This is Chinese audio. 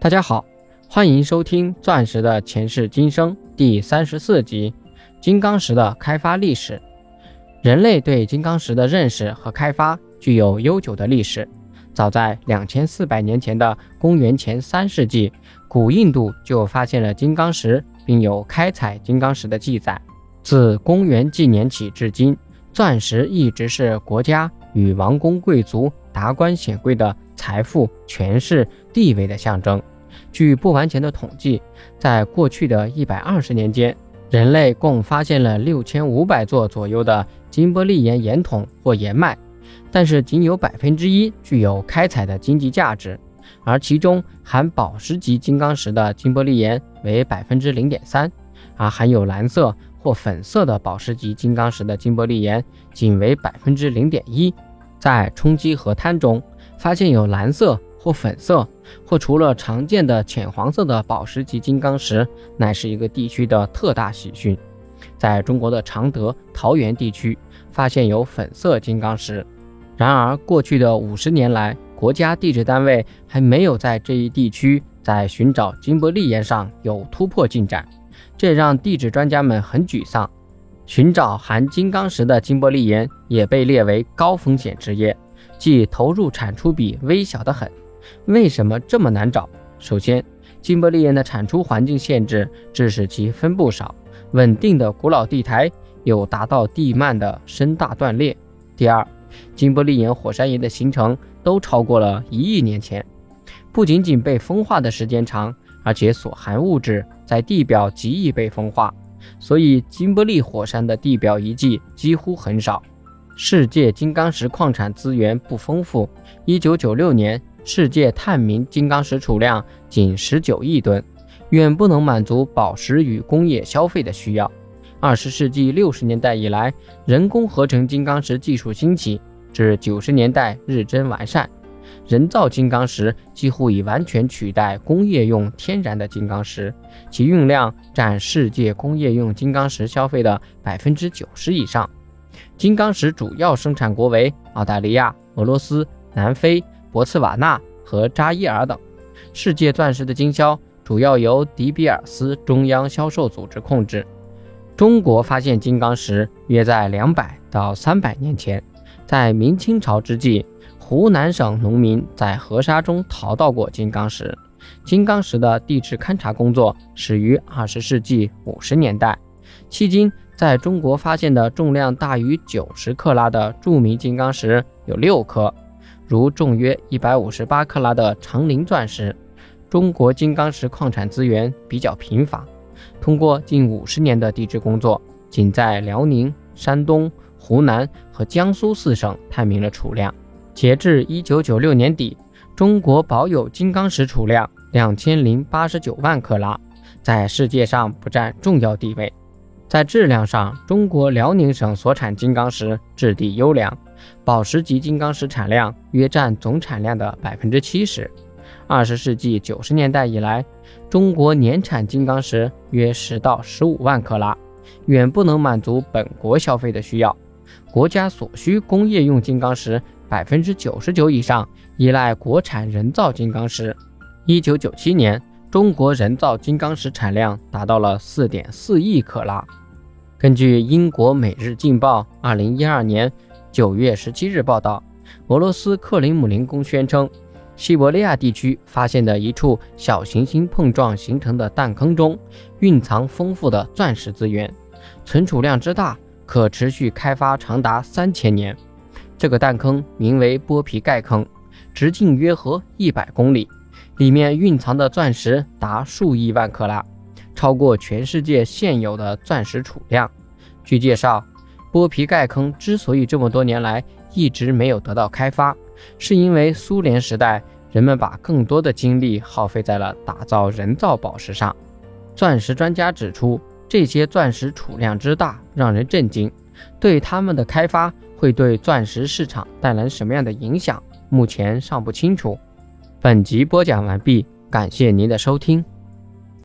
大家好，欢迎收听《钻石的前世今生》第三十四集：金刚石的开发历史。人类对金刚石的认识和开发具有悠久的历史。早在两千四百年前的公元前三世纪，古印度就发现了金刚石，并有开采金刚石的记载。自公元纪年起至今，钻石一直是国家与王公贵族、达官显贵的。财富、权势、地位的象征。据不完全的统计，在过去的一百二十年间，人类共发现了六千五百座左右的金伯利岩岩筒或岩脉，但是仅有百分之一具有开采的经济价值，而其中含宝石级金刚石的金伯利岩为百分之零点三，而含有蓝色或粉色的宝石级金刚石的金伯利岩仅为百分之零点一。在冲积河滩中。发现有蓝色或粉色，或除了常见的浅黄色的宝石级金刚石，乃是一个地区的特大喜讯。在中国的常德、桃源地区发现有粉色金刚石，然而过去的五十年来，国家地质单位还没有在这一地区在寻找金伯利岩上有突破进展，这让地质专家们很沮丧。寻找含金刚石的金伯利岩也被列为高风险职业。即投入产出比微小的很，为什么这么难找？首先，金伯利岩的产出环境限制致使其分布少，稳定的古老地台有达到地幔的深大断裂。第二，金伯利岩火山岩的形成都超过了一亿年前，不仅仅被风化的时间长，而且所含物质在地表极易被风化，所以金伯利火山的地表遗迹几乎很少。世界金刚石矿产资源不丰富。一九九六年，世界探明金刚石储量仅十九亿吨，远不能满足宝石与工业消费的需要。二十世纪六十年代以来，人工合成金刚石技术兴起，至九十年代日臻完善，人造金刚石几乎已完全取代工业用天然的金刚石，其用量占世界工业用金刚石消费的百分之九十以上。金刚石主要生产国为澳大利亚、俄罗斯、南非、博茨瓦纳和扎伊尔等。世界钻石的经销主要由迪比尔斯中央销售组织控制。中国发现金刚石约在两百到三百年前，在明清朝之际，湖南省农民在河沙中淘到过金刚石。金刚石的地质勘察工作始于二十世纪五十年代，迄今。在中国发现的重量大于九十克拉的著名金刚石有六颗，如重约一百五十八克拉的长陵钻石。中国金刚石矿产资源比较贫乏，通过近五十年的地质工作，仅在辽宁、山东、湖南和江苏四省探明了储量。截至一九九六年底，中国保有金刚石储量两千零八十九万克拉，在世界上不占重要地位。在质量上，中国辽宁省所产金刚石质地优良，宝石级金刚石产量约占总产量的百分之七十。二十世纪九十年代以来，中国年产金刚石约十到十五万克拉，远不能满足本国消费的需要。国家所需工业用金刚石百分之九十九以上依赖国产人造金刚石。一九九七年。中国人造金刚石产量达到了四点四亿克拉。根据英国《每日镜报》二零一二年九月十七日报道，俄罗斯克林姆林宫宣称，西伯利亚地区发现的一处小行星碰撞形成的弹坑中，蕴藏丰富的钻石资源，存储量之大，可持续开发长达三千年。这个弹坑名为剥皮盖坑，直径约合一百公里。里面蕴藏的钻石达数亿万克拉，超过全世界现有的钻石储量。据介绍，剥皮盖坑之所以这么多年来一直没有得到开发，是因为苏联时代人们把更多的精力耗费在了打造人造宝石上。钻石专家指出，这些钻石储量之大让人震惊，对它们的开发会对钻石市场带来什么样的影响，目前尚不清楚。本集播讲完毕，感谢您的收听。